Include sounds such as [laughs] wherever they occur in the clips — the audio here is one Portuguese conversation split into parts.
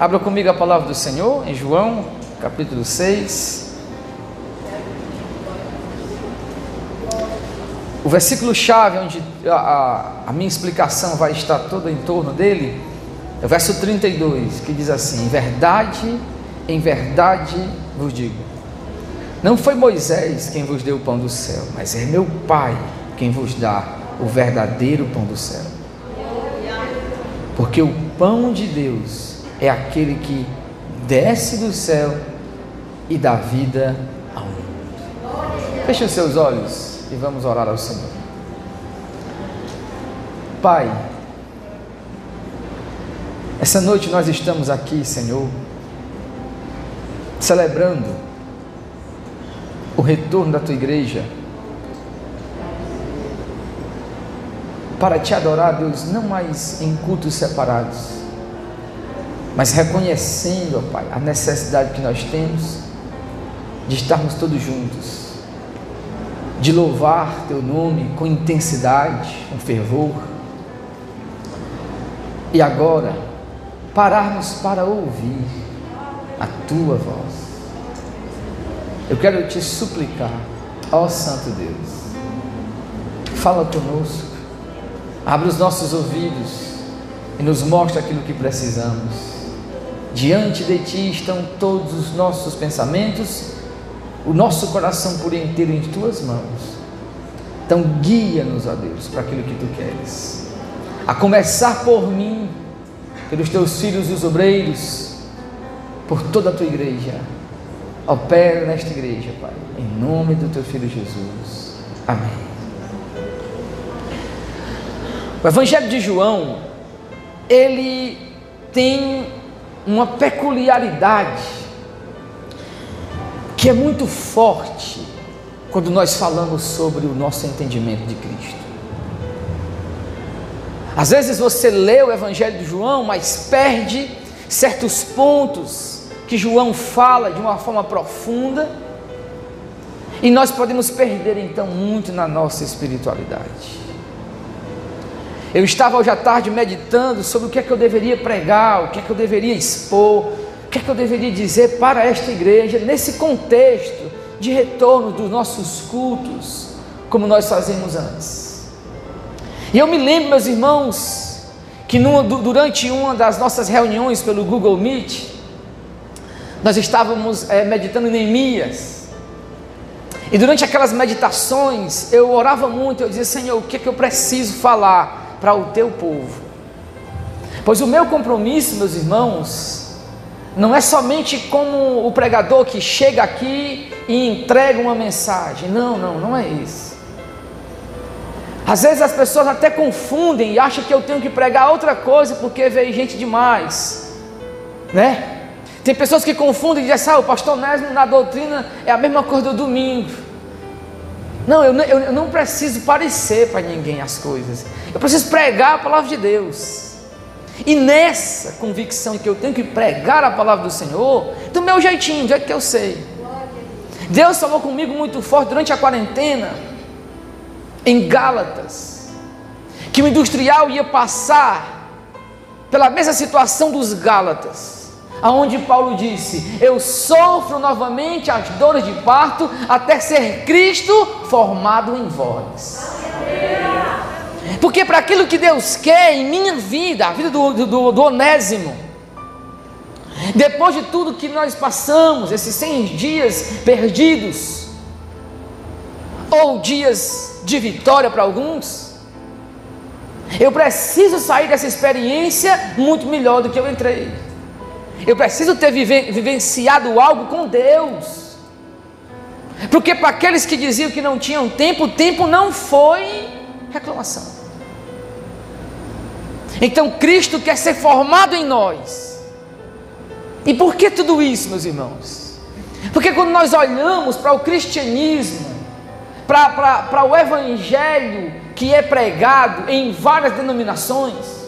Abra comigo a palavra do Senhor em João, capítulo 6. O versículo chave, onde a, a, minha explicação vai estar toda em torno dele, é o verso 32, que diz assim: Em verdade, em verdade vos digo, não foi Moisés quem vos deu o pão do céu, mas é meu Pai quem vos dá o verdadeiro pão do céu. Porque o pão de Deus é aquele que desce do céu e dá vida ao mundo. Feche os seus olhos e vamos orar ao Senhor. Pai, essa noite nós estamos aqui, Senhor, celebrando o retorno da tua igreja para te adorar, Deus, não mais em cultos separados, mas reconhecendo, ó Pai, a necessidade que nós temos de estarmos todos juntos, de louvar Teu nome com intensidade, com fervor, e agora pararmos para ouvir a Tua voz. Eu quero te suplicar, ó Santo Deus, fala conosco Abre os nossos ouvidos e nos mostra aquilo que precisamos. Diante de Ti estão todos os nossos pensamentos, o nosso coração por inteiro em Tuas mãos. Então guia-nos, ó Deus, para aquilo que Tu queres. A começar por mim, pelos Teus filhos e os obreiros, por toda a Tua igreja. Opera nesta igreja, Pai, em nome do Teu Filho Jesus. Amém. O Evangelho de João, ele tem uma peculiaridade que é muito forte quando nós falamos sobre o nosso entendimento de Cristo. Às vezes você lê o Evangelho de João, mas perde certos pontos que João fala de uma forma profunda, e nós podemos perder então muito na nossa espiritualidade. Eu estava hoje à tarde meditando sobre o que é que eu deveria pregar, o que é que eu deveria expor, o que é que eu deveria dizer para esta igreja, nesse contexto de retorno dos nossos cultos, como nós fazemos antes. E eu me lembro, meus irmãos, que numa, durante uma das nossas reuniões pelo Google Meet, nós estávamos é, meditando em Neemias. E durante aquelas meditações, eu orava muito, eu dizia, Senhor, o que é que eu preciso falar? Para o teu povo. Pois o meu compromisso, meus irmãos, não é somente como o pregador que chega aqui e entrega uma mensagem. Não, não, não é isso. Às vezes as pessoas até confundem e acham que eu tenho que pregar outra coisa porque veio gente demais, né? Tem pessoas que confundem e dizem, ah, o pastor Nésimo na doutrina é a mesma coisa do domingo. Não, eu, eu, eu não preciso parecer para ninguém as coisas. Eu preciso pregar a palavra de Deus. E nessa convicção que eu tenho que pregar a palavra do Senhor, do meu jeitinho, do jeito que eu sei. Deus falou comigo muito forte durante a quarentena, em Gálatas, que o industrial ia passar pela mesma situação dos Gálatas aonde Paulo disse: Eu sofro novamente as dores de parto até ser Cristo formado em vós. Porque para aquilo que Deus quer em minha vida, a vida do, do, do Onésimo, depois de tudo que nós passamos, esses 100 dias perdidos, ou dias de vitória para alguns, eu preciso sair dessa experiência muito melhor do que eu entrei. Eu preciso ter vivenciado algo com Deus. Porque para aqueles que diziam que não tinham tempo, o tempo não foi reclamação. Então Cristo quer ser formado em nós. E por que tudo isso, meus irmãos? Porque quando nós olhamos para o cristianismo, para, para, o evangelho que é pregado em várias denominações,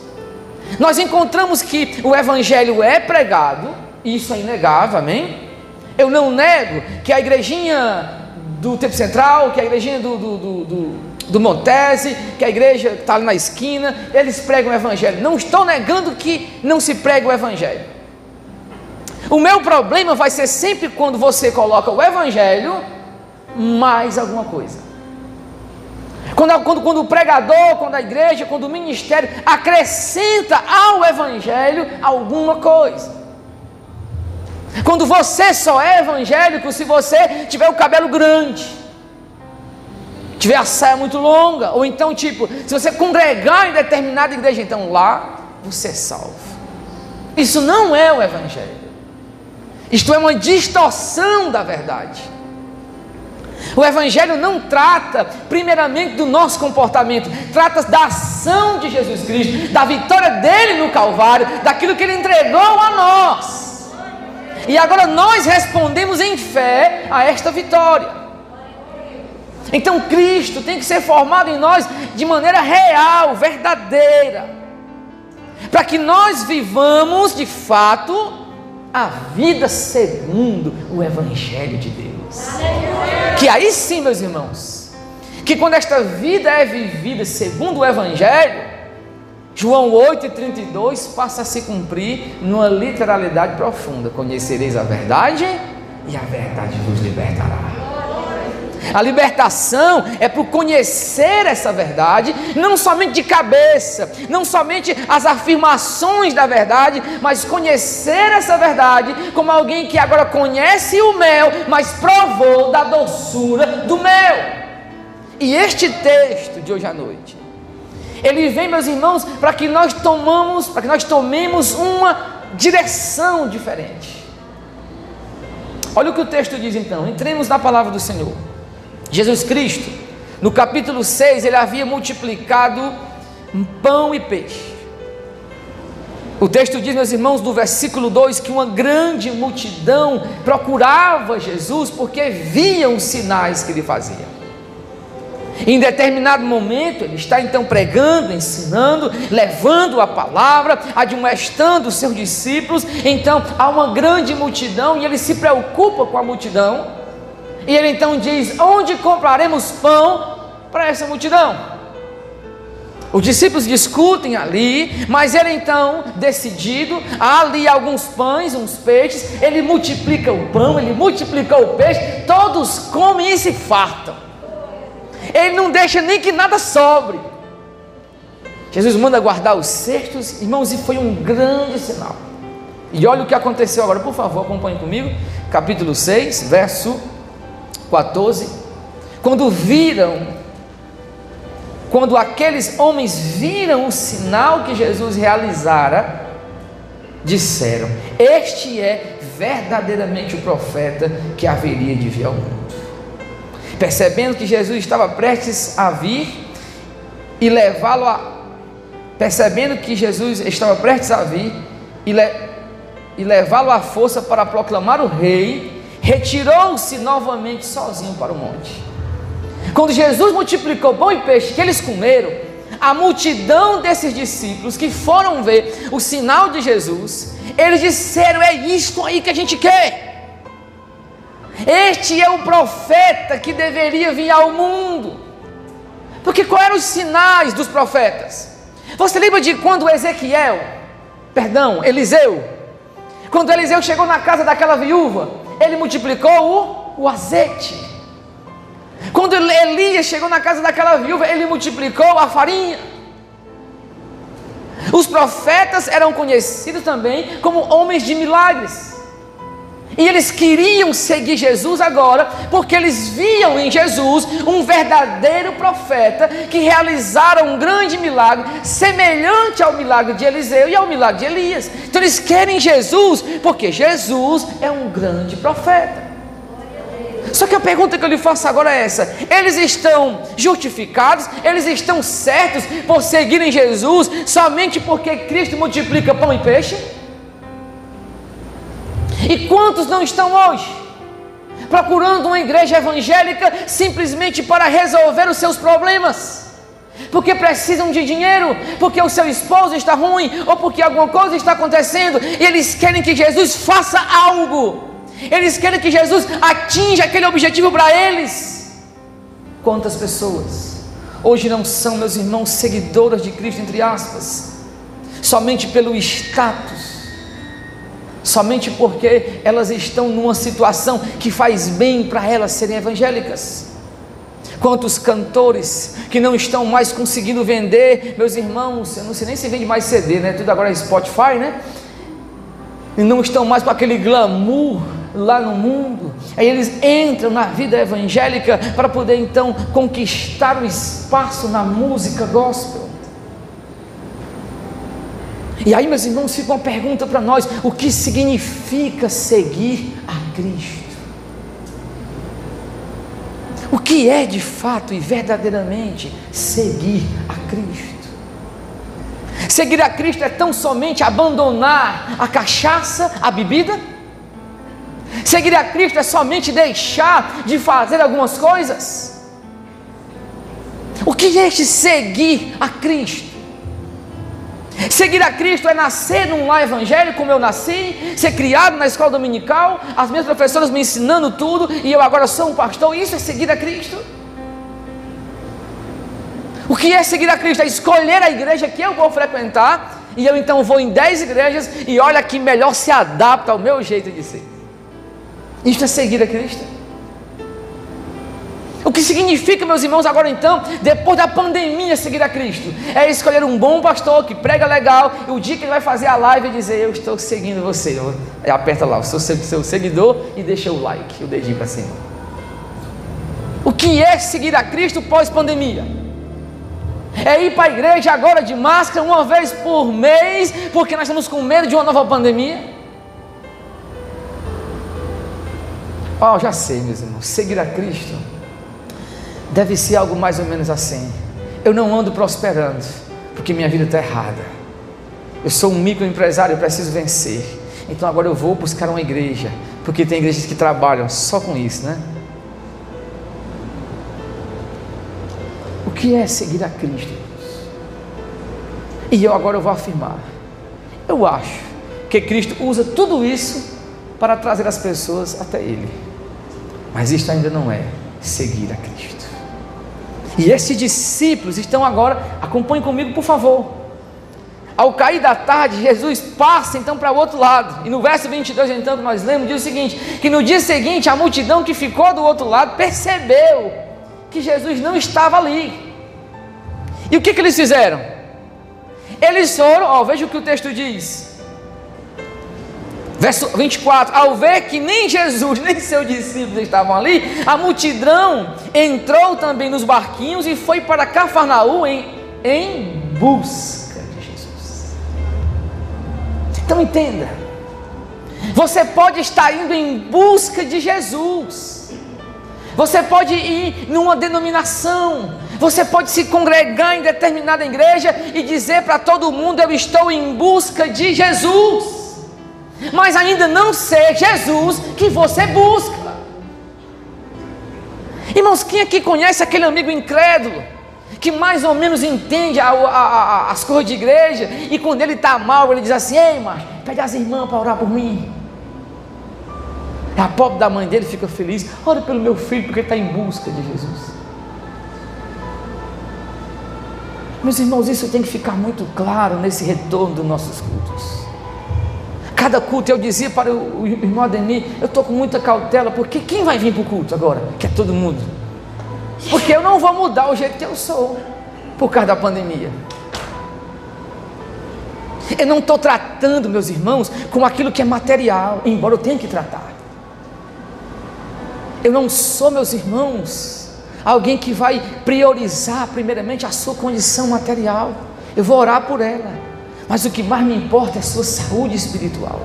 nós encontramos que o Evangelho é pregado, isso é inegável, amém? Eu não nego que a igrejinha do Tempo Central, que a igrejinha do, do, do, do do Montese, que a igreja está ali na esquina, eles pregam o Evangelho. Não estou negando que não se prega o Evangelho. O meu problema vai ser sempre quando você coloca o Evangelho mais alguma coisa. Quando, quando, quando o pregador, quando a igreja, quando o ministério acrescenta ao Evangelho alguma coisa. Quando você só é evangélico se você tiver o cabelo grande, tiver a saia muito longa, ou então, tipo, se você congregar em determinada igreja, então lá você é salvo. Isso não é o Evangelho. Isto é uma distorção da verdade. O Evangelho não trata, primeiramente, do nosso comportamento, trata da ação de Jesus Cristo, da vitória dele no Calvário, daquilo que ele entregou a nós. E agora nós respondemos em fé a esta vitória. Então Cristo tem que ser formado em nós de maneira real, verdadeira, para que nós vivamos de fato a vida segundo o Evangelho de Deus. Que aí sim, meus irmãos, que quando esta vida é vivida segundo o Evangelho, João 8,32 passa a se cumprir numa literalidade profunda: Conhecereis a verdade, e a verdade vos libertará. A libertação é por conhecer essa verdade, não somente de cabeça, não somente as afirmações da verdade, mas conhecer essa verdade como alguém que agora conhece o mel, mas provou da doçura do mel. E este texto de hoje à noite, ele vem, meus irmãos, para que nós tomamos, para que nós tomemos uma direção diferente. Olha o que o texto diz então. Entremos na palavra do Senhor. Jesus Cristo, no capítulo 6, ele havia multiplicado pão e peixe. O texto diz, meus irmãos, do versículo 2, que uma grande multidão procurava Jesus porque viam os sinais que ele fazia. Em determinado momento, ele está então pregando, ensinando, levando a palavra, admoestando os seus discípulos. Então, há uma grande multidão e ele se preocupa com a multidão e ele então diz: Onde compraremos pão para essa multidão? Os discípulos discutem ali, mas ele então, decidido, há ali alguns pães, uns peixes, ele multiplica o pão, ele multiplica o peixe, todos comem e se fartam. Ele não deixa nem que nada sobre. Jesus manda guardar os cestos, irmãos, e foi um grande sinal. E olha o que aconteceu agora, por favor, acompanhe comigo, capítulo 6, verso 14, quando viram, quando aqueles homens viram o sinal que Jesus realizara, disseram: Este é verdadeiramente o profeta que haveria de vir ao mundo. Percebendo que Jesus estava prestes a vir e levá-lo a. Percebendo que Jesus estava prestes a vir e, le, e levá-lo à força para proclamar o rei, retirou-se novamente sozinho para o monte. Quando Jesus multiplicou pão e peixe que eles comeram, a multidão desses discípulos que foram ver o sinal de Jesus, eles disseram: É isto aí que a gente quer. Este é o profeta que deveria vir ao mundo. Porque quais eram os sinais dos profetas? Você lembra de quando Ezequiel, perdão, Eliseu, quando Eliseu chegou na casa daquela viúva, ele multiplicou o, o azeite. Quando Elias chegou na casa daquela viúva, ele multiplicou a farinha. Os profetas eram conhecidos também como homens de milagres. E eles queriam seguir Jesus agora, porque eles viam em Jesus um verdadeiro profeta que realizara um grande milagre, semelhante ao milagre de Eliseu e ao milagre de Elias. Então eles querem Jesus, porque Jesus é um grande profeta. Só que a pergunta que eu lhe faço agora é essa: eles estão justificados, eles estão certos por seguirem Jesus somente porque Cristo multiplica pão e peixe? E quantos não estão hoje procurando uma igreja evangélica simplesmente para resolver os seus problemas? Porque precisam de dinheiro, porque o seu esposo está ruim, ou porque alguma coisa está acontecendo, e eles querem que Jesus faça algo, eles querem que Jesus atinja aquele objetivo para eles. Quantas pessoas hoje não são, meus irmãos, seguidoras de Cristo, entre aspas, somente pelo status somente porque elas estão numa situação que faz bem para elas serem evangélicas. Quantos cantores que não estão mais conseguindo vender, meus irmãos, eu não sei nem se vende mais CD, né? Tudo agora é Spotify, né? E não estão mais com aquele glamour lá no mundo. Aí eles entram na vida evangélica para poder então conquistar o espaço na música gospel. E aí, meus irmãos, fica uma pergunta para nós: o que significa seguir a Cristo? O que é de fato e verdadeiramente seguir a Cristo? Seguir a Cristo é tão somente abandonar a cachaça, a bebida? Seguir a Cristo é somente deixar de fazer algumas coisas? O que é este seguir a Cristo? Seguir a Cristo é nascer num lar evangélico como eu nasci, ser criado na escola dominical, as minhas professoras me ensinando tudo e eu agora sou um pastor. Isso é seguir a Cristo? O que é seguir a Cristo? É escolher a igreja que eu vou frequentar e eu então vou em dez igrejas e olha que melhor se adapta ao meu jeito de ser. Isto é seguir a Cristo. O que significa, meus irmãos, agora então, depois da pandemia, seguir a Cristo? É escolher um bom pastor que prega legal e o dia que ele vai fazer a live dizer: Eu estou seguindo você. Eu, aperta lá, eu sou seu seguidor e deixa o like, o dedinho para cima. O que é seguir a Cristo pós-pandemia? É ir para a igreja agora de máscara uma vez por mês, porque nós estamos com medo de uma nova pandemia? Oh, já sei, meus irmãos, seguir a Cristo deve ser algo mais ou menos assim. Eu não ando prosperando, porque minha vida está errada. Eu sou um microempresário, eu preciso vencer. Então agora eu vou buscar uma igreja, porque tem igrejas que trabalham só com isso, né? O que é seguir a Cristo? E eu agora eu vou afirmar. Eu acho que Cristo usa tudo isso para trazer as pessoas até Ele. Mas isto ainda não é seguir a Cristo. E esses discípulos estão agora, acompanhem comigo, por favor. Ao cair da tarde, Jesus passa então para o outro lado. E no verso 22, então, que nós lemos, diz o seguinte: que no dia seguinte a multidão que ficou do outro lado percebeu que Jesus não estava ali. E o que, que eles fizeram? Eles foram, ó, veja o que o texto diz. Verso 24: Ao ver que nem Jesus [laughs] nem seus discípulos estavam ali, a multidão entrou também nos barquinhos e foi para Cafarnaum em, em busca de Jesus. Então entenda: você pode estar indo em busca de Jesus, você pode ir numa denominação, você pode se congregar em determinada igreja e dizer para todo mundo: Eu estou em busca de Jesus mas ainda não ser Jesus que você busca. Irmãos, quem aqui conhece aquele amigo incrédulo? Que mais ou menos entende a, a, a, as coisas de igreja, e quando ele está mal, ele diz assim: Ei, mas pede as irmãs para orar por mim. A pobre da mãe dele fica feliz, ora pelo meu filho, porque está em busca de Jesus. Meus irmãos, isso tem que ficar muito claro nesse retorno dos nossos cultos. Cada culto eu dizia para o, irmão Ademir, eu estou com muita cautela, porque quem vai vir para o culto agora? Que é todo mundo. Porque eu não vou mudar o jeito que eu sou, por causa da pandemia. Eu não estou tratando, meus irmãos, com aquilo que é material, embora eu tenha que tratar. Eu não sou, meus irmãos, alguém que vai priorizar primeiramente a sua condição material. Eu vou orar por ela. Mas o que mais me importa é a sua saúde espiritual.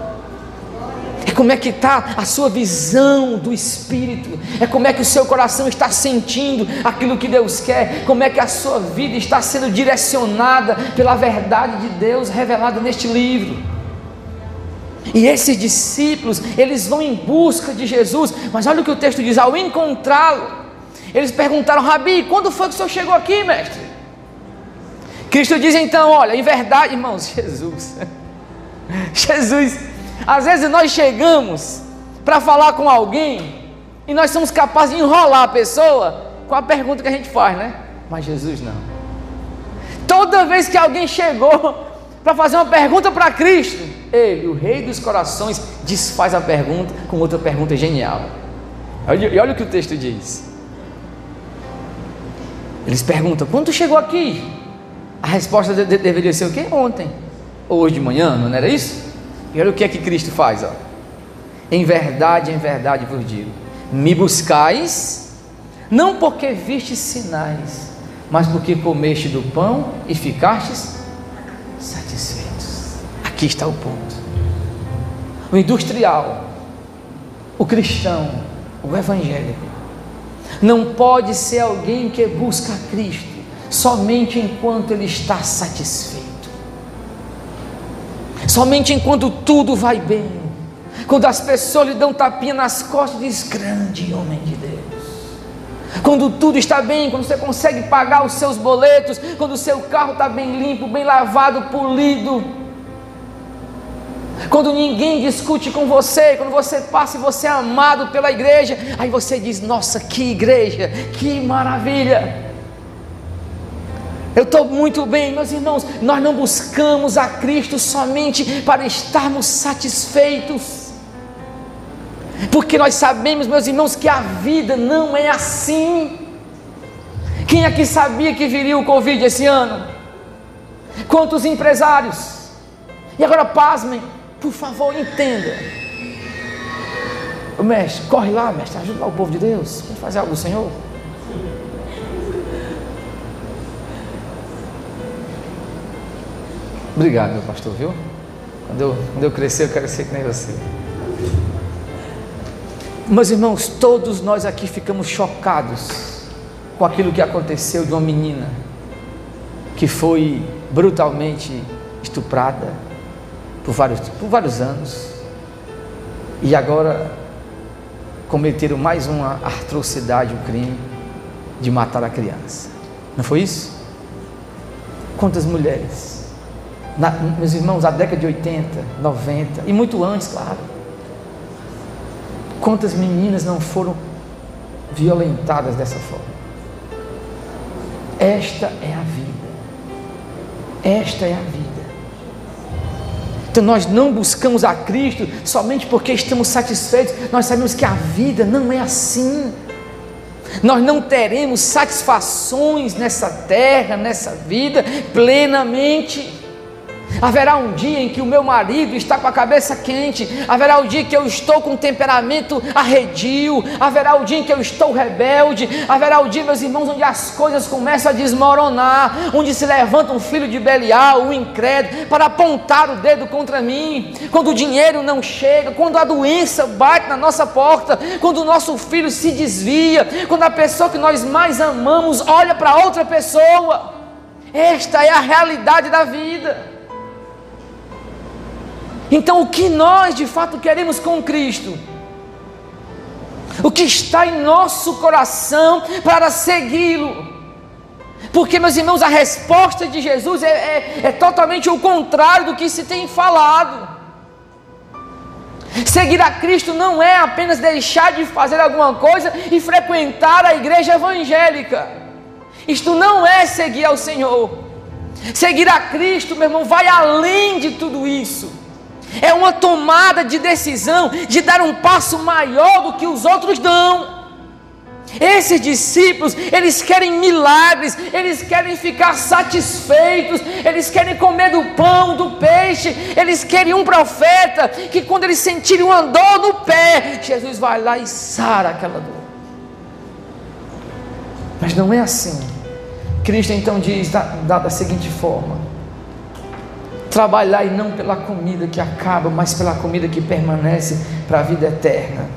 É como é que está a sua visão do Espírito. É como é que o seu coração está sentindo aquilo que Deus quer. Como é que a sua vida está sendo direcionada pela verdade de Deus revelada neste livro. E esses discípulos, eles vão em busca de Jesus. Mas olha o que o texto diz: ao encontrá-lo, eles perguntaram, Rabi, quando foi que o senhor chegou aqui, mestre? Cristo diz então: olha, em verdade, irmãos, [laughs] Jesus, Jesus, às vezes nós chegamos para falar com alguém e nós somos capazes de enrolar a pessoa com a pergunta que a gente faz, né? Mas Jesus não. Toda vez que alguém chegou [laughs] para fazer uma pergunta para Cristo, ele, o rei dos corações, desfaz a pergunta com outra pergunta genial. E olha o que o texto diz. Eles perguntam: quando chegou aqui? A resposta de, de, deveria ser o quê? Ontem. Ou hoje de manhã, não era isso? E olha o que é que Cristo faz. Ó. Em verdade, em verdade vos digo: me buscais, não porque vistes sinais, mas porque comeste do pão e ficastes satisfeitos. Aqui está o ponto. O industrial, o cristão, o evangélico, não pode ser alguém que busca Cristo somente enquanto ele está satisfeito, somente enquanto tudo vai bem, quando as pessoas lhe dão tapinha nas costas, diz: Grande homem de Deus. Quando tudo está bem, quando você consegue pagar os seus boletos, quando o seu carro está bem limpo, bem lavado, polido, quando ninguém discute com você, quando você passa e você é amado pela igreja, aí você diz: Nossa, que igreja, que maravilha. Eu estou muito bem, meus irmãos. Nós não buscamos a Cristo somente para estarmos satisfeitos, porque nós sabemos, meus irmãos, que a vida não é assim. Quem aqui sabia que viria o Covid esse ano? Quantos empresários? E agora pasmem, por favor, entenda. O mestre, corre lá, mestre, ajuda lá o povo de Deus. Vamos fazer algo Senhor. Obrigado, meu pastor, viu? Quando eu, quando eu crescer, eu quero ser que nem você. Meus irmãos, todos nós aqui ficamos chocados com aquilo que aconteceu de uma menina que foi brutalmente estuprada por vários, por vários anos e agora cometeram mais uma atrocidade, um crime de matar a criança. Não foi isso? Quantas mulheres? Na, meus irmãos, a década de 80, 90 e muito antes, claro Quantas meninas não foram violentadas dessa forma? Esta é a vida. Esta é a vida. Então nós não buscamos a Cristo somente porque estamos satisfeitos, nós sabemos que a vida não é assim. Nós não teremos satisfações nessa terra, nessa vida, plenamente. Haverá um dia em que o meu marido está com a cabeça quente, haverá o um dia que eu estou com um temperamento arredio, haverá o um dia em que eu estou rebelde, haverá o um dia, meus irmãos, onde as coisas começam a desmoronar, onde se levanta um filho de Belial, um incrédulo, para apontar o dedo contra mim, quando o dinheiro não chega, quando a doença bate na nossa porta, quando o nosso filho se desvia, quando a pessoa que nós mais amamos olha para outra pessoa. Esta é a realidade da vida. Então, o que nós de fato queremos com Cristo? O que está em nosso coração para segui-lo? Porque, meus irmãos, a resposta de Jesus é, é, é totalmente o contrário do que se tem falado. Seguir a Cristo não é apenas deixar de fazer alguma coisa e frequentar a igreja evangélica. Isto não é seguir ao Senhor. Seguir a Cristo, meu irmão, vai além de tudo isso é uma tomada de decisão de dar um passo maior do que os outros dão. Esses discípulos, eles querem milagres, eles querem ficar satisfeitos, eles querem comer do pão, do peixe, eles querem um profeta que, quando eles sentirem uma dor no pé, Jesus vai lá e sara aquela dor. Mas não é assim. Cristo então diz da, da, da seguinte forma: trabalhar e não pela comida que acaba, mas pela comida que permanece para a vida eterna.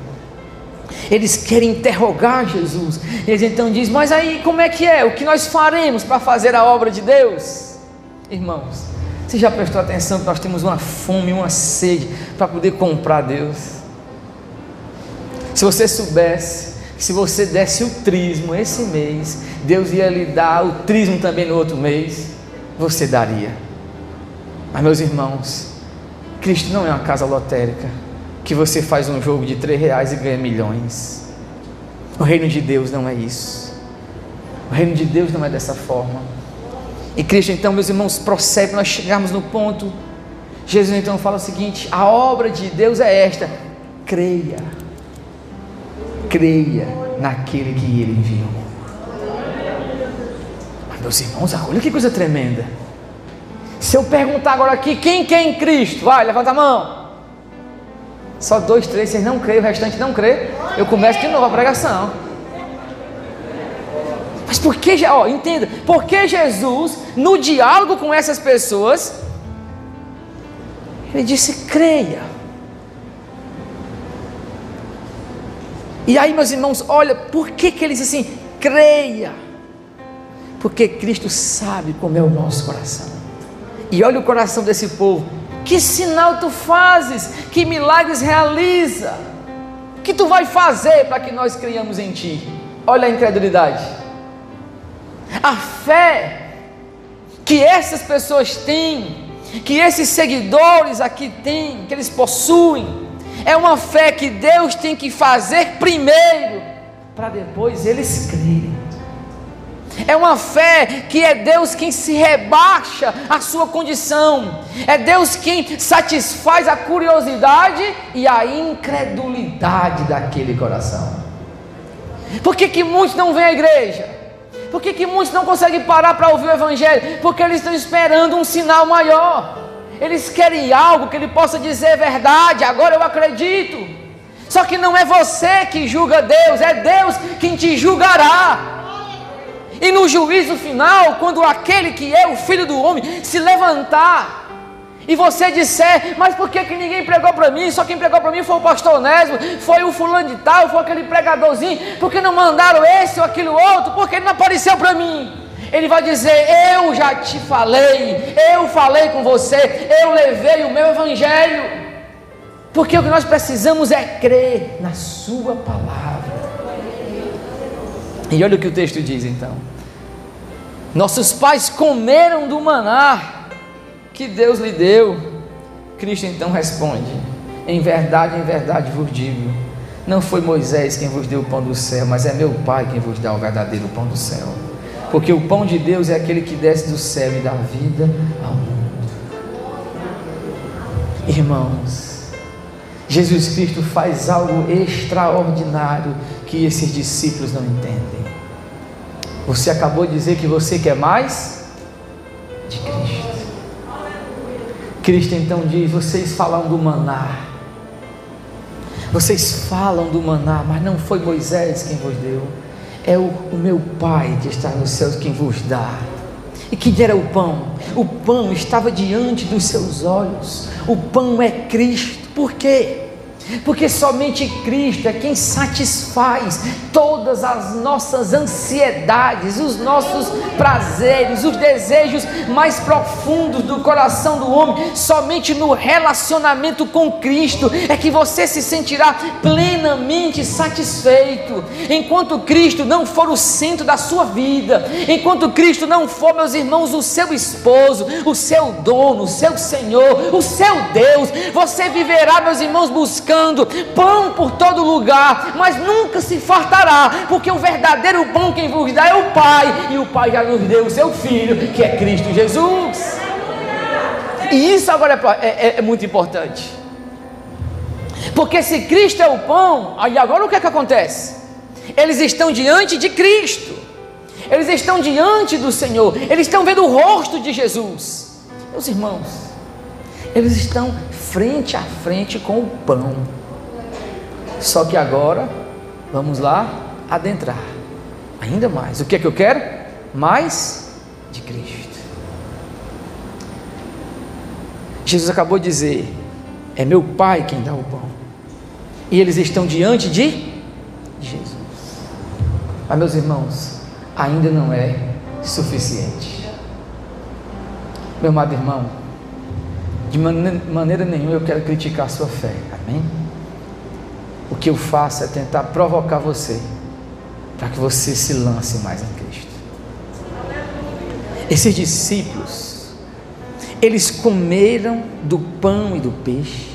Eles querem interrogar Jesus. Eles então dizem: Mas aí como é que é? O que nós faremos para fazer a obra de Deus? Irmãos, você já prestou atenção que nós temos uma fome, uma sede para poder comprar Deus? Se você soubesse se você desse o trismo esse mês, Deus ia lhe dar o trismo também no outro mês, você daria. Mas, meus irmãos, Cristo não é uma casa lotérica que você faz um jogo de três reais e ganha milhões. O reino de Deus não é isso. O reino de Deus não é dessa forma. E Cristo, então, meus irmãos, procede nós chegarmos no ponto. Jesus então fala o seguinte: a obra de Deus é esta, creia, creia naquele que ele enviou. Mas, meus irmãos, olha que coisa tremenda. Se eu perguntar agora aqui, quem quer em Cristo? Vai, levanta a mão. Só dois, três, vocês não creem, o restante não crê. Eu começo de novo a pregação. Mas por que, ó, entenda, por que Jesus, no diálogo com essas pessoas, ele disse: creia. E aí, meus irmãos, olha, por que, que ele disse assim: creia? Porque Cristo sabe como é o nosso coração. E olha o coração desse povo. Que sinal tu fazes? Que milagres realiza? Que tu vai fazer para que nós creiamos em ti? Olha a incredulidade. A fé que essas pessoas têm, que esses seguidores aqui têm, que eles possuem, é uma fé que Deus tem que fazer primeiro, para depois eles crerem. É uma fé que é Deus quem se rebaixa à sua condição, é Deus quem satisfaz a curiosidade e a incredulidade daquele coração. Por que, que muitos não vêm à igreja? Por que, que muitos não conseguem parar para ouvir o Evangelho? Porque eles estão esperando um sinal maior. Eles querem algo que ele possa dizer verdade, agora eu acredito. Só que não é você que julga Deus, é Deus quem te julgará. E no juízo final, quando aquele que é o filho do homem se levantar e você disser, mas por que, que ninguém pregou para mim? Só quem pregou para mim foi o pastor Onésimo, foi o fulano de tal, foi aquele pregadorzinho, por que não mandaram esse ou aquilo outro? Porque ele não apareceu para mim. Ele vai dizer: Eu já te falei, eu falei com você, eu levei o meu evangelho. Porque o que nós precisamos é crer na Sua palavra. E olha o que o texto diz então. Nossos pais comeram do maná que Deus lhe deu. Cristo então responde: Em verdade, em verdade vos digo: Não foi Moisés quem vos deu o pão do céu, mas é meu Pai quem vos dá o verdadeiro pão do céu porque o pão de Deus é aquele que desce do céu e dá vida ao mundo. Irmãos, Jesus Cristo faz algo extraordinário que esses discípulos não entendem. Você acabou de dizer que você quer mais de Cristo. Cristo então diz: vocês falam do maná. Vocês falam do maná, mas não foi Moisés quem vos deu é o, o meu Pai que está nos céus quem vos dá. E que era o pão? O pão estava diante dos seus olhos. O pão é Cristo. Por quê? Porque somente Cristo é quem satisfaz todas as nossas ansiedades, os nossos prazeres, os desejos mais profundos do coração do homem. Somente no relacionamento com Cristo é que você se sentirá plenamente satisfeito. Enquanto Cristo não for o centro da sua vida, enquanto Cristo não for, meus irmãos, o seu esposo, o seu dono, o seu Senhor, o seu Deus, você viverá, meus irmãos, buscando buscando pão por todo lugar, mas nunca se fartará, porque o verdadeiro pão quem vos dá é o Pai, e o Pai já nos deu o seu Filho, que é Cristo Jesus. E isso agora é, é, é muito importante. Porque se Cristo é o pão, aí agora o que é que acontece? Eles estão diante de Cristo, eles estão diante do Senhor, eles estão vendo o rosto de Jesus. Meus irmãos, eles estão frente a frente com o pão. Só que agora, vamos lá adentrar ainda mais. O que é que eu quero? Mais de Cristo. Jesus acabou de dizer: É meu Pai quem dá o pão. E eles estão diante de Jesus. Mas, meus irmãos, ainda não é suficiente. Meu amado irmão, de maneira nenhuma eu quero criticar a sua fé. Amém? O que eu faço é tentar provocar você para que você se lance mais em Cristo. Esses discípulos, eles comeram do pão e do peixe.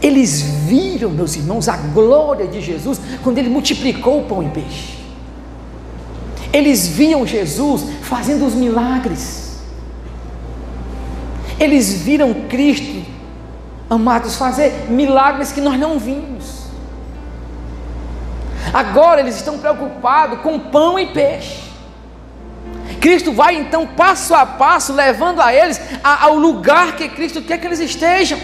Eles viram, meus irmãos, a glória de Jesus quando ele multiplicou o pão e peixe. Eles viam Jesus fazendo os milagres. Eles viram Cristo, amados, fazer milagres que nós não vimos. Agora eles estão preocupados com pão e peixe. Cristo vai então passo a passo levando a eles ao lugar que Cristo quer que eles estejam.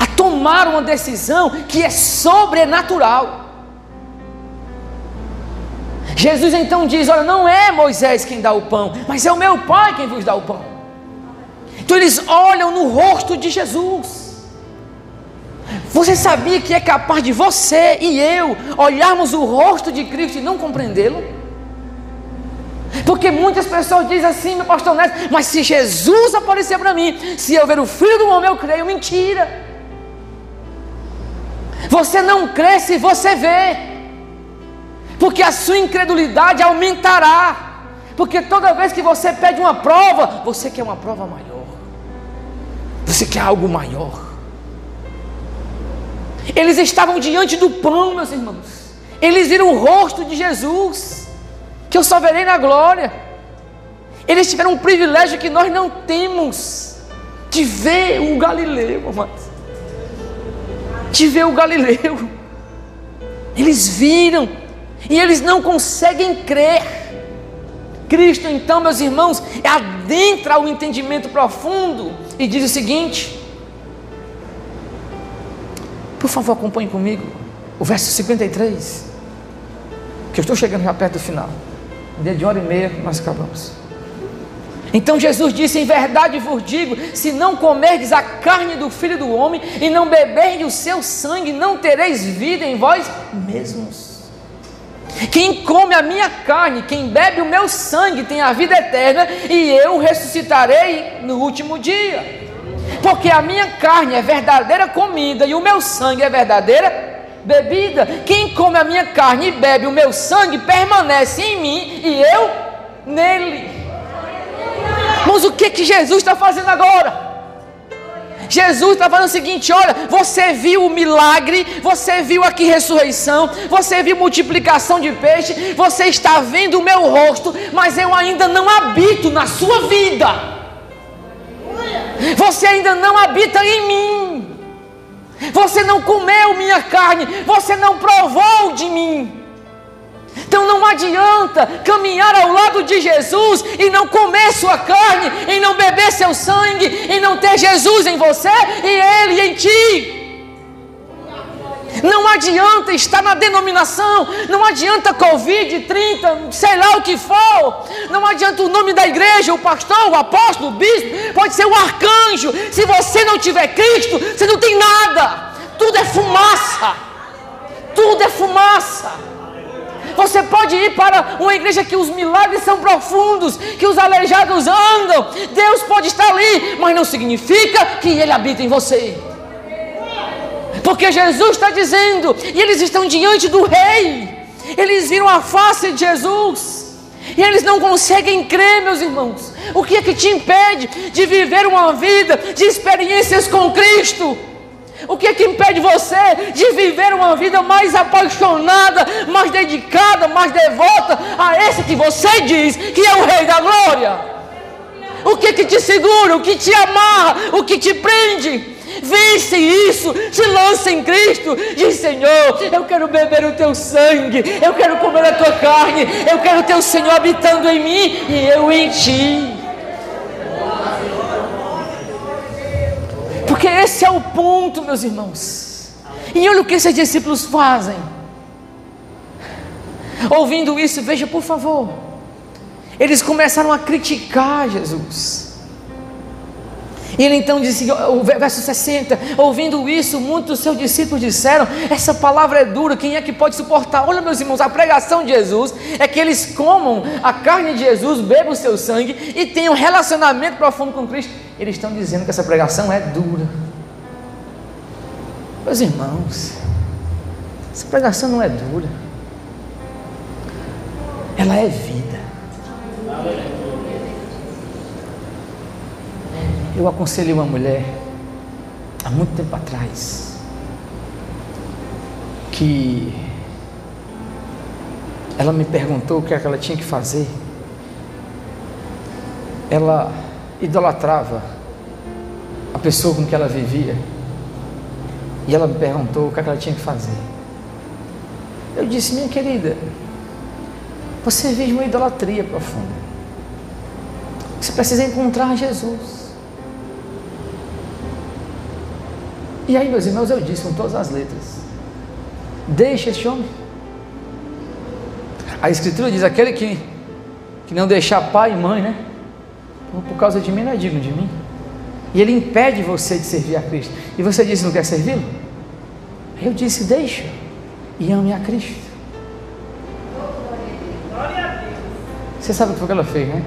A tomar uma decisão que é sobrenatural. Jesus então diz: Olha, não é Moisés quem dá o pão, mas é o meu Pai quem vos dá o pão. Então eles olham no rosto de Jesus. Você sabia que é capaz de você e eu olharmos o rosto de Cristo e não compreendê-lo? Porque muitas pessoas dizem assim, meu pastor Neto, mas se Jesus aparecer para mim, se eu ver o filho do homem, eu creio. Mentira. Você não crê se você vê, porque a sua incredulidade aumentará. Porque toda vez que você pede uma prova, você quer uma prova maior, você quer algo maior. Eles estavam diante do pão, meus irmãos. Eles viram o rosto de Jesus, que eu só verei na glória. Eles tiveram um privilégio que nós não temos, de ver o Galileu, amados. De ver o Galileu. Eles viram, e eles não conseguem crer. Cristo, então, meus irmãos, adentra o entendimento profundo e diz o seguinte: por favor, acompanhe comigo o verso 53. Que eu estou chegando já perto do final. Dentro de hora e meia nós acabamos. Então Jesus disse: Em verdade vos digo: se não comerdes a carne do filho do homem e não beberdes o seu sangue, não tereis vida em vós mesmos. Quem come a minha carne, quem bebe o meu sangue, tem a vida eterna, e eu ressuscitarei no último dia porque a minha carne é verdadeira comida e o meu sangue é verdadeira bebida. Quem come a minha carne e bebe o meu sangue permanece em mim e eu nele. Mas o que que Jesus está fazendo agora? Jesus está falando o seguinte: olha, você viu o milagre, você viu aqui ressurreição, você viu multiplicação de peixe, você está vendo o meu rosto, mas eu ainda não habito na sua vida. Você ainda não habita em mim. Você não comeu minha carne, você não provou de mim. Então não adianta caminhar ao lado de Jesus e não comer sua carne, e não beber seu sangue, e não ter Jesus em você e Ele em ti. Não adianta estar na denominação, não adianta Covid 30, sei lá o que for, não adianta o nome da igreja, o pastor, o apóstolo, o bispo, pode ser o arcanjo. Se você não tiver Cristo, você não tem nada, tudo é fumaça, tudo é fumaça. Você pode ir para uma igreja que os milagres são profundos, que os aleijados andam, Deus pode estar ali, mas não significa que Ele habita em você porque Jesus está dizendo, e eles estão diante do Rei, eles viram a face de Jesus, e eles não conseguem crer, meus irmãos. O que é que te impede de viver uma vida de experiências com Cristo? O que é que impede você de viver uma vida mais apaixonada, mais dedicada, mais devota a esse que você diz que é o Rei da Glória? O que é que te segura, o que te amarra, o que te prende? Vence isso, te lança em Cristo. Diz: Senhor, eu quero beber o teu sangue, eu quero comer a tua carne, eu quero ter o Senhor habitando em mim e eu em ti. Porque esse é o ponto, meus irmãos. E olha o que esses discípulos fazem. Ouvindo isso, veja por favor. Eles começaram a criticar Jesus. E ele então disse, o verso 60, ouvindo isso, muitos seus discípulos disseram: Essa palavra é dura, quem é que pode suportar? Olha, meus irmãos, a pregação de Jesus é que eles comam a carne de Jesus, bebam o seu sangue e tenham um relacionamento profundo com Cristo. Eles estão dizendo que essa pregação é dura. Meus irmãos, essa pregação não é dura, ela é vida. Eu aconselhei uma mulher há muito tempo atrás que ela me perguntou o que, é que ela tinha que fazer. Ela idolatrava a pessoa com que ela vivia. E ela me perguntou o que, é que ela tinha que fazer. Eu disse, minha querida, você vive uma idolatria profunda. Você precisa encontrar Jesus. E aí, meus irmãos, eu disse com todas as letras: Deixa este homem. A Escritura diz: aquele que, que não deixar pai e mãe, né? Por, causa de mim, não é digno de mim. E ele impede você de servir a Cristo. E você disse: não quer servi-lo? Eu disse: deixa. E ame a Cristo. Você sabe o que foi que ela fez, né?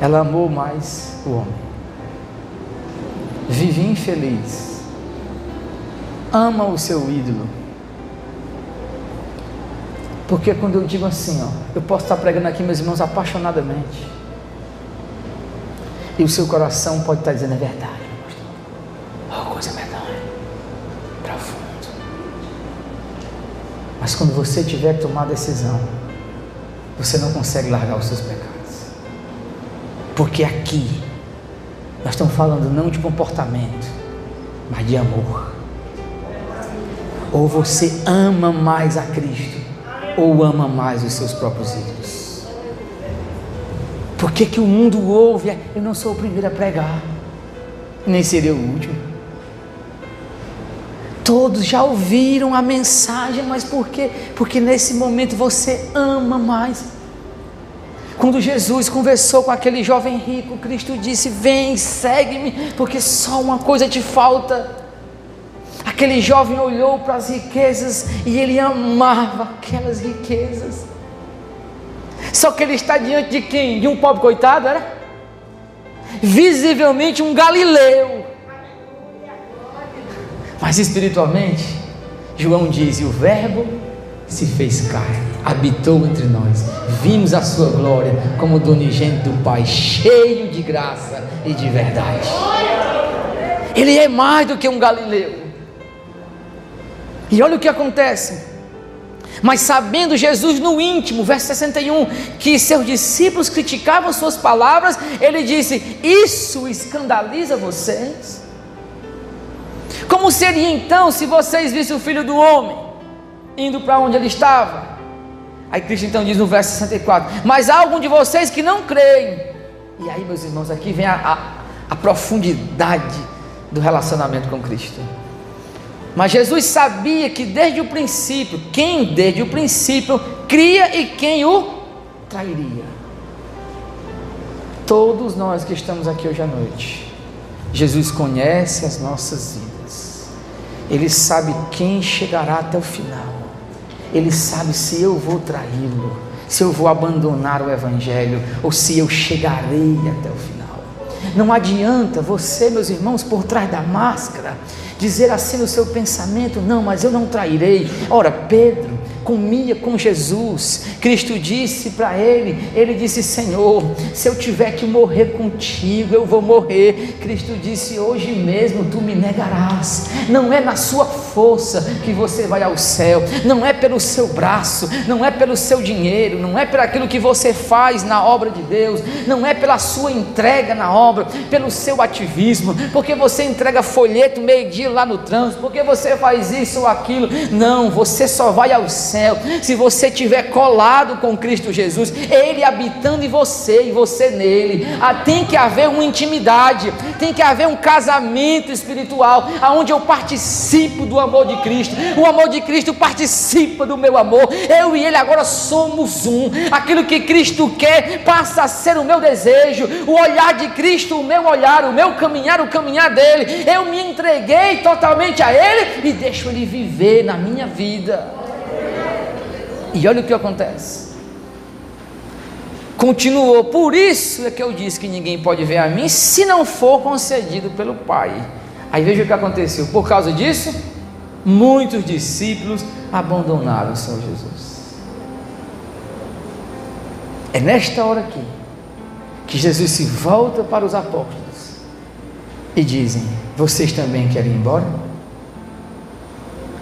Ela amou mais o homem. Vive infeliz. Ama o seu ídolo. Porque quando eu digo assim, ó, eu posso estar pregando aqui, meus irmãos, apaixonadamente. E o seu coração pode estar dizendo, é verdade, Oh, coisa verdade. Profundo. Mas quando você tiver que tomar a decisão, você não consegue largar os seus pecados. Porque aqui, nós estamos falando não de comportamento, mas de amor. Ou você ama mais a Cristo, ou ama mais os seus próprios ídolos. Por que, que o mundo ouve? Eu não sou o primeiro a pregar, nem serei o último. Todos já ouviram a mensagem, mas por quê? Porque nesse momento você ama mais. Quando Jesus conversou com aquele jovem rico, Cristo disse: Vem, segue-me, porque só uma coisa te falta. Aquele jovem olhou para as riquezas e ele amava aquelas riquezas. Só que ele está diante de quem? De um pobre coitado, era? Visivelmente um galileu. Mas espiritualmente, João diz: e o Verbo se fez carne, habitou entre nós, vimos a sua glória como do unigênito do Pai, cheio de graça e de verdade. Ele é mais do que um galileu. E olha o que acontece. Mas sabendo Jesus no íntimo, verso 61, que seus discípulos criticavam suas palavras, ele disse: Isso escandaliza vocês? Como seria então se vocês vissem o filho do homem? Indo para onde ele estava. Aí Cristo então diz no verso 64: Mas há algum de vocês que não creem. E aí, meus irmãos, aqui vem a, a, a profundidade do relacionamento com Cristo. Mas Jesus sabia que desde o princípio, quem desde o princípio cria e quem o trairia. Todos nós que estamos aqui hoje à noite, Jesus conhece as nossas vidas, Ele sabe quem chegará até o final. Ele sabe se eu vou traí-lo, se eu vou abandonar o Evangelho ou se eu chegarei até o final. Não adianta você, meus irmãos, por trás da máscara, dizer assim no seu pensamento: não, mas eu não trairei. Ora, Pedro comia com Jesus, Cristo disse para ele: Ele disse, Senhor, se eu tiver que morrer contigo, eu vou morrer. Cristo disse: Hoje mesmo tu me negarás. Não é na sua força que você vai ao céu, não é pelo seu braço, não é pelo seu dinheiro, não é por aquilo que você faz na obra de Deus, não é pela sua entrega na obra, pelo seu ativismo, porque você entrega folheto meio-dia lá no trânsito, porque você faz isso ou aquilo. Não, você só vai ao céu se você tiver colado com Cristo Jesus, Ele habitando em você e você nele. Ah, tem que haver uma intimidade, tem que haver um casamento espiritual, aonde eu participo do amor de Cristo, o amor de Cristo participa do meu amor. Eu e Ele agora somos um. Aquilo que Cristo quer passa a ser o meu desejo, o olhar de Cristo, o meu olhar, o meu caminhar, o caminhar dele. Eu me entreguei totalmente a Ele e deixo Ele viver na minha vida. E olha o que acontece. Continuou, por isso é que eu disse que ninguém pode ver a mim se não for concedido pelo Pai. Aí veja o que aconteceu. Por causa disso, muitos discípulos abandonaram o Senhor Jesus. É nesta hora aqui que Jesus se volta para os apóstolos e dizem: Vocês também querem ir embora?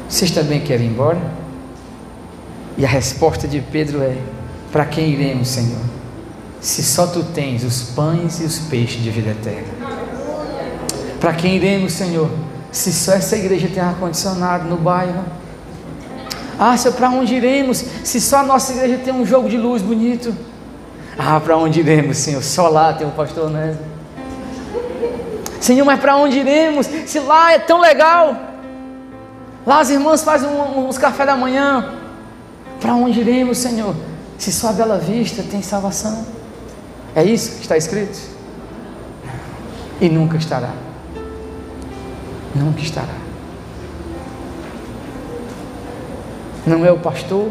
Vocês também querem ir embora? E a resposta de Pedro é: Para quem iremos, Senhor? se só tu tens os pães e os peixes de vida eterna? Para quem iremos, Senhor, se só essa igreja tem ar-condicionado no bairro? Ah, Senhor, para onde iremos se só a nossa igreja tem um jogo de luz bonito? Ah, para onde iremos, Senhor? Só lá tem o pastor Nésio. Senhor, mas para onde iremos se lá é tão legal? Lá as irmãs fazem uns café da manhã. Para onde iremos, Senhor? Se só a Bela Vista tem salvação. É isso que está escrito? E nunca estará. Nunca estará. Não é o pastor,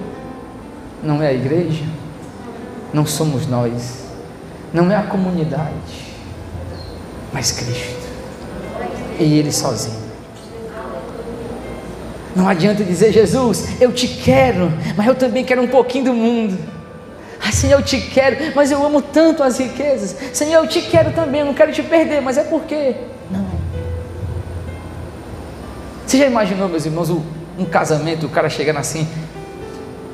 não é a igreja, não somos nós, não é a comunidade, mas Cristo. E Ele sozinho. Não adianta dizer, Jesus, eu te quero, mas eu também quero um pouquinho do mundo. Ah, Senhor, eu te quero, mas eu amo tanto as riquezas. Senhor, eu te quero também, eu não quero te perder, mas é porque. Não. Você já imaginou, meus irmãos, um casamento, o cara chegando assim: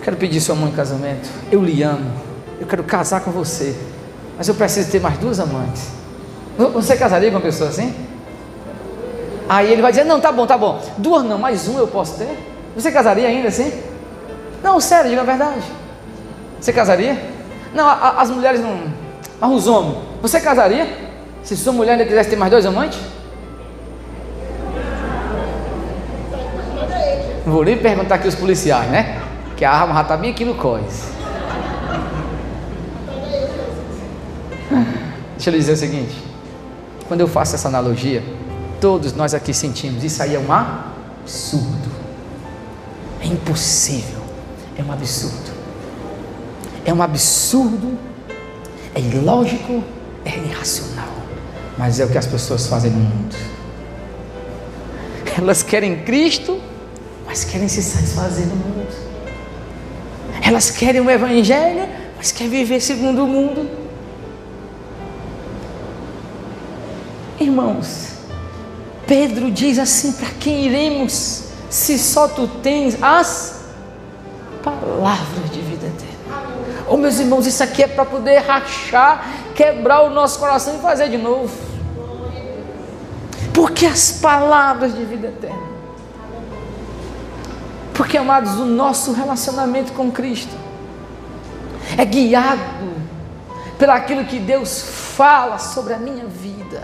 Quero pedir sua mãe em casamento, eu lhe amo, eu quero casar com você, mas eu preciso ter mais duas amantes. Você casaria com uma pessoa assim? Aí ele vai dizer: Não, tá bom, tá bom, duas não, mais um eu posso ter. Você casaria ainda assim? Não, sério, diga a verdade. Você casaria? Não, a, as mulheres não. Mas os homens, você casaria? Se sua mulher ainda quisesse ter mais dois amantes? Não vou nem perguntar aqui os policiais, né? Que a arma já está bem aqui no COIS. Deixa eu lhe dizer o seguinte: quando eu faço essa analogia, todos nós aqui sentimos, isso aí é um absurdo. É impossível. É um absurdo é um absurdo, é ilógico, é irracional, mas é o que as pessoas fazem no mundo. Elas querem Cristo, mas querem se satisfazer no mundo. Elas querem o Evangelho, mas querem viver segundo o mundo. Irmãos, Pedro diz assim: para quem iremos, se só tu tens as palavras de vida eterna? Oh, meus irmãos, isso aqui é para poder rachar, quebrar o nosso coração e fazer de novo. Porque as palavras de vida eterna. Porque, amados, o nosso relacionamento com Cristo é guiado pelaquilo que Deus fala sobre a minha vida.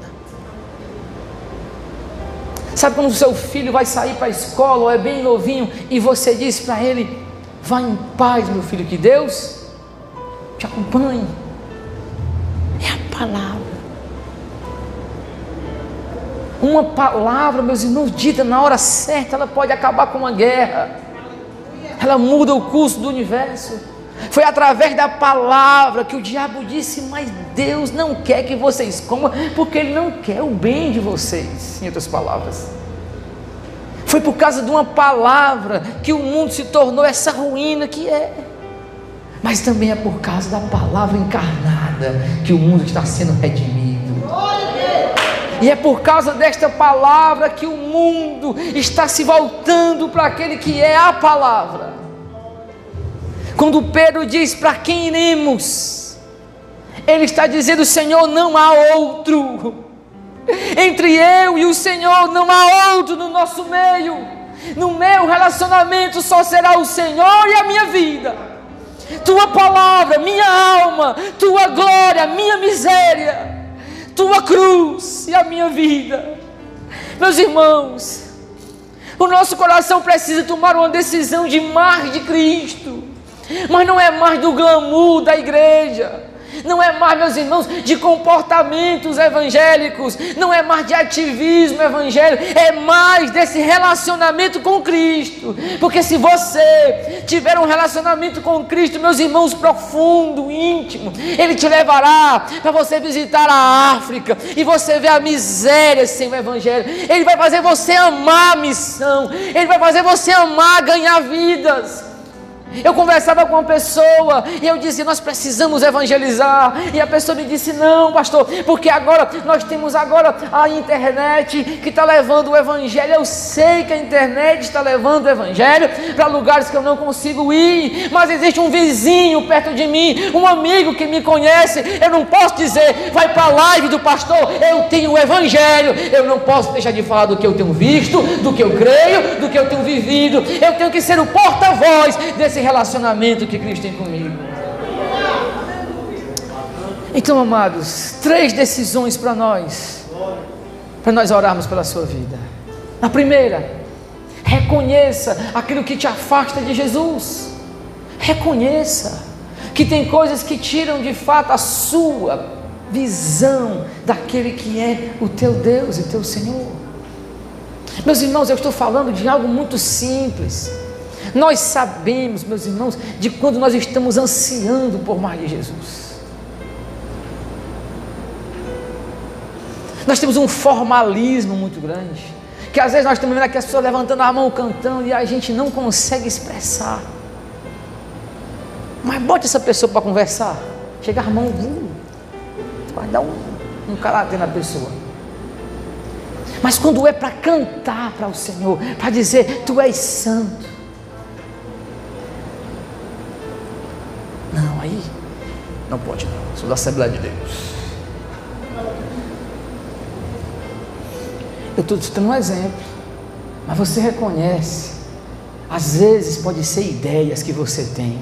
Sabe quando o seu filho vai sair para a escola ou é bem novinho e você diz para ele: Vá em paz, meu filho, que Deus te acompanhe. É a palavra. Uma palavra, meus irmãos, dita na hora certa, ela pode acabar com uma guerra. Ela muda o curso do universo. Foi através da palavra que o diabo disse: Mas Deus não quer que vocês comam, porque Ele não quer o bem de vocês. Em outras palavras, foi por causa de uma palavra que o mundo se tornou essa ruína que é mas também é por causa da palavra encarnada que o mundo está sendo redimido. E é por causa desta palavra que o mundo está se voltando para aquele que é a palavra. Quando Pedro diz: Para quem iremos? Ele está dizendo: Senhor, não há outro. Entre eu e o Senhor não há outro no nosso meio. No meu relacionamento só será o Senhor e a minha vida tua palavra, minha alma, tua glória, minha miséria, tua cruz e a minha vida. Meus irmãos, o nosso coração precisa tomar uma decisão de mais de Cristo, mas não é mais do glamour da igreja não é mais, meus irmãos, de comportamentos evangélicos, não é mais de ativismo evangélico, é mais desse relacionamento com Cristo. Porque se você tiver um relacionamento com Cristo, meus irmãos, profundo, íntimo, Ele te levará para você visitar a África e você ver a miséria sem o Evangelho. Ele vai fazer você amar a missão, Ele vai fazer você amar ganhar vidas. Eu conversava com uma pessoa e eu dizia: Nós precisamos evangelizar. E a pessoa me disse: Não, pastor, porque agora nós temos agora a internet que está levando o evangelho. Eu sei que a internet está levando o evangelho para lugares que eu não consigo ir, mas existe um vizinho perto de mim, um amigo que me conhece. Eu não posso dizer: Vai para a live do pastor. Eu tenho o evangelho. Eu não posso deixar de falar do que eu tenho visto, do que eu creio, do que eu tenho vivido. Eu tenho que ser o porta-voz desse relacionamento que Cristo tem comigo. Então, amados, três decisões para nós, para nós orarmos pela sua vida. A primeira, reconheça aquilo que te afasta de Jesus. Reconheça que tem coisas que tiram de fato a sua visão daquele que é o teu Deus e teu Senhor. Meus irmãos, eu estou falando de algo muito simples. Nós sabemos, meus irmãos, de quando nós estamos ansiando por mais de Jesus. Nós temos um formalismo muito grande, que às vezes nós estamos vendo aqui as pessoas levantando a mão, cantando, e a gente não consegue expressar. Mas bote essa pessoa para conversar. Chega a mão, uh, vai dar um, um caráter na pessoa. Mas quando é para cantar para o Senhor, para dizer, Tu és santo, Aí não pode não. Sou da Assembleia de Deus. Eu estou te dando um exemplo. Mas você reconhece. Às vezes pode ser ideias que você tem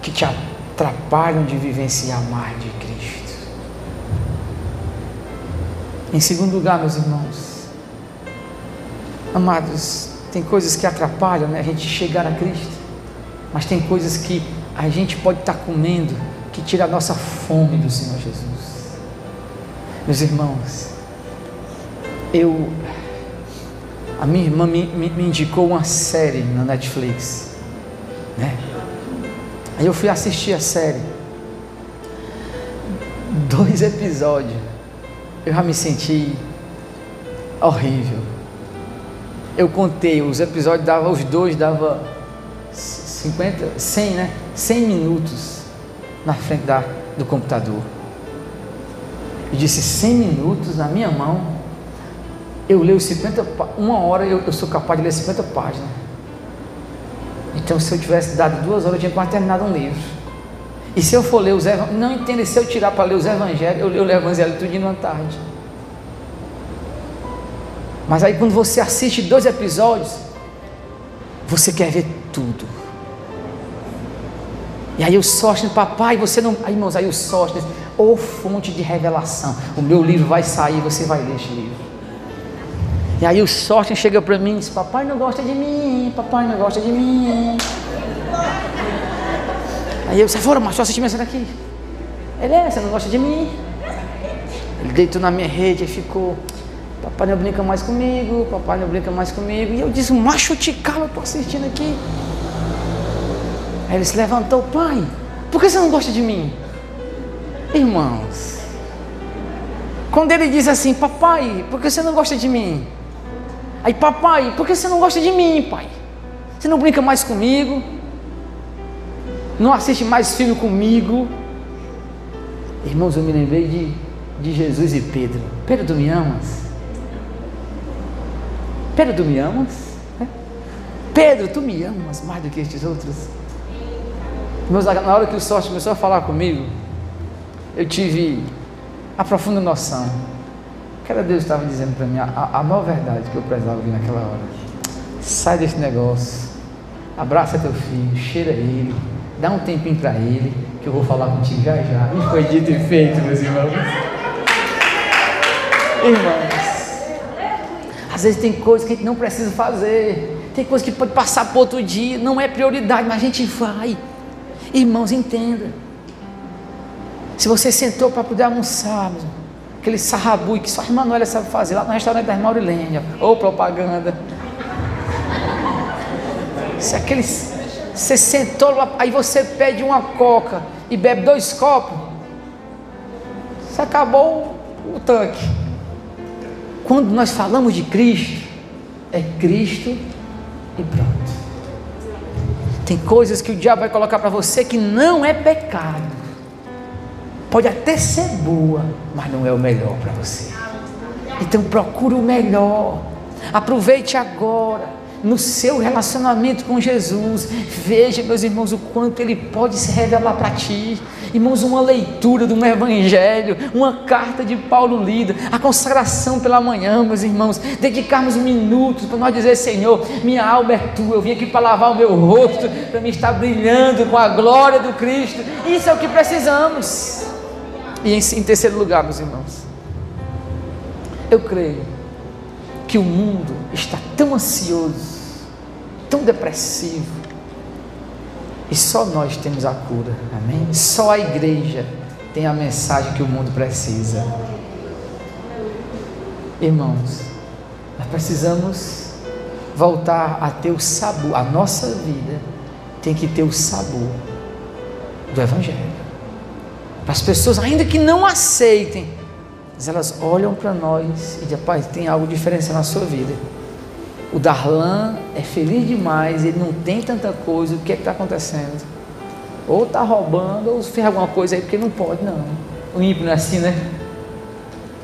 que te atrapalham de vivenciar mais de Cristo. Em segundo lugar, meus irmãos, amados, tem coisas que atrapalham né, a gente chegar a Cristo, mas tem coisas que a gente pode estar comendo que tira a nossa fome do Senhor Jesus. Meus irmãos, eu a minha irmã me, me, me, indicou uma série na Netflix, né? Aí eu fui assistir a série. Dois episódios. Eu já me senti horrível. Eu contei, os episódios dava, os dois dava 50, 100, né? 100 minutos na frente da, do computador. E disse: 100 minutos na minha mão, eu leio 50, uma hora eu, eu sou capaz de ler 50 páginas. Então, se eu tivesse dado duas horas, eu tinha quase terminado um livro. E se eu for ler os evangelhos, não entende, se eu tirar para ler os evangelhos, eu leio o evangelho tudo numa tarde. Mas aí, quando você assiste dois episódios, você quer ver tudo. E aí o Sóstenes, papai, você não. Aí, irmãos, aí o Sóstenes, ou fonte de revelação. O meu livro vai sair, você vai ler este livro. E aí o Sóstenes chega para mim e diz: Papai não gosta de mim, papai não gosta de mim. Aí eu disse: Fora, mas só assistir essa daqui. Ele é, você não gosta de mim. Ele deitou na minha rede e ficou. Papai não brinca mais comigo, papai não brinca mais comigo. E eu disse: Macho te cala, eu estou assistindo aqui. Aí ele se levantou, pai, por que você não gosta de mim? Irmãos, quando ele diz assim, papai, por que você não gosta de mim? Aí, papai, por que você não gosta de mim, pai? Você não brinca mais comigo? Não assiste mais filme comigo? Irmãos, eu me lembrei de, de Jesus e Pedro. Pedro, tu me amas? Pedro, tu me amas? Pedro, tu me amas mais do que estes outros? Meus, na hora que o sorte começou a falar comigo, eu tive a profunda noção que era Deus estava dizendo para mim a, a maior verdade que eu precisava ouvir naquela hora. Sai desse negócio, abraça teu filho, cheira ele, dá um tempinho para ele, que eu vou falar contigo já já. E foi dito e feito, meus irmãos. Irmãos, às vezes tem coisas que a gente não precisa fazer, tem coisas que pode passar para outro dia, não é prioridade, mas a gente vai. Irmãos, entenda. Se você sentou para poder almoçar, aquele sarrabui que só a irmã Noélia sabe fazer, lá no restaurante da irmã Aurilênia, ou propaganda. Se aquele, você sentou lá, aí você pede uma coca e bebe dois copos, você acabou o tanque. Quando nós falamos de Cristo, é Cristo e pronto. Tem coisas que o diabo vai colocar para você que não é pecado. Pode até ser boa, mas não é o melhor para você. Então procure o melhor. Aproveite agora no seu relacionamento com Jesus. Veja, meus irmãos, o quanto Ele pode se revelar para ti. Irmãos, uma leitura de um evangelho, uma carta de Paulo lida, a consagração pela manhã, meus irmãos, dedicarmos minutos para nós dizer, Senhor, minha alma é tua, eu vim aqui para lavar o meu rosto, para me estar brilhando com a glória do Cristo. Isso é o que precisamos. E em, em terceiro lugar, meus irmãos, eu creio que o mundo está tão ansioso tão depressivo. E só nós temos a cura, amém? Só a igreja tem a mensagem que o mundo precisa. Irmãos, nós precisamos voltar a ter o sabor, a nossa vida tem que ter o sabor do Evangelho. Para as pessoas, ainda que não aceitem, mas elas olham para nós e dizem, pai, tem algo diferente na sua vida. O Darlan é feliz demais, ele não tem tanta coisa, o que é que está acontecendo? Ou está roubando, ou fez alguma coisa aí, porque não pode, não. O ímpio não é assim, né?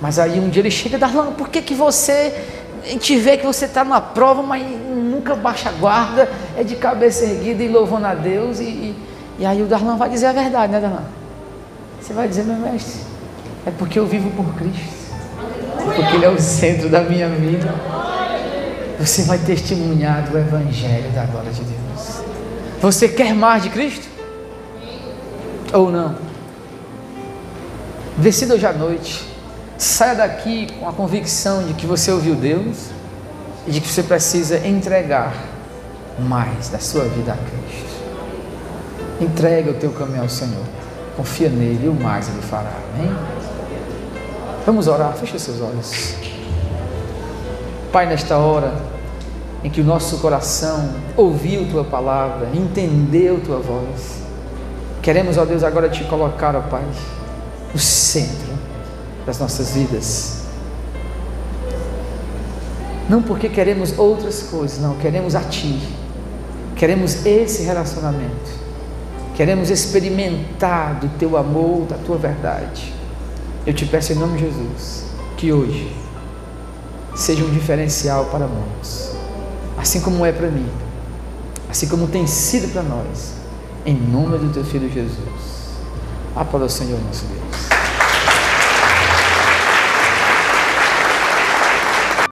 Mas aí um dia ele chega, Darlan, por que, que você, a gente vê que você está numa prova, mas nunca baixa a guarda, é de cabeça erguida e louvando a Deus, e, e, e aí o Darlan vai dizer a verdade, né, Darlan? Você vai dizer, meu mestre, é porque eu vivo por Cristo, porque Ele é o centro da minha vida você vai testemunhar do Evangelho da glória de Deus. Você quer mais de Cristo? Ou não? Decida hoje à noite. Saia daqui com a convicção de que você ouviu Deus e de que você precisa entregar mais da sua vida a Cristo. Entrega o teu caminho ao Senhor. Confia nele e o mais ele fará. Amém? Vamos orar. Feche seus olhos. Pai, nesta hora em que o nosso coração ouviu Tua palavra, entendeu Tua voz, queremos, ó Deus, agora te colocar, ó Pai, no centro das nossas vidas. Não porque queremos outras coisas, não, queremos a Ti, queremos esse relacionamento, queremos experimentar do Teu amor, da Tua verdade. Eu te peço em nome de Jesus, que hoje, seja um diferencial para muitos, assim como é para mim, assim como tem sido para nós, em nome do teu filho Jesus. A para o Senhor nosso Deus.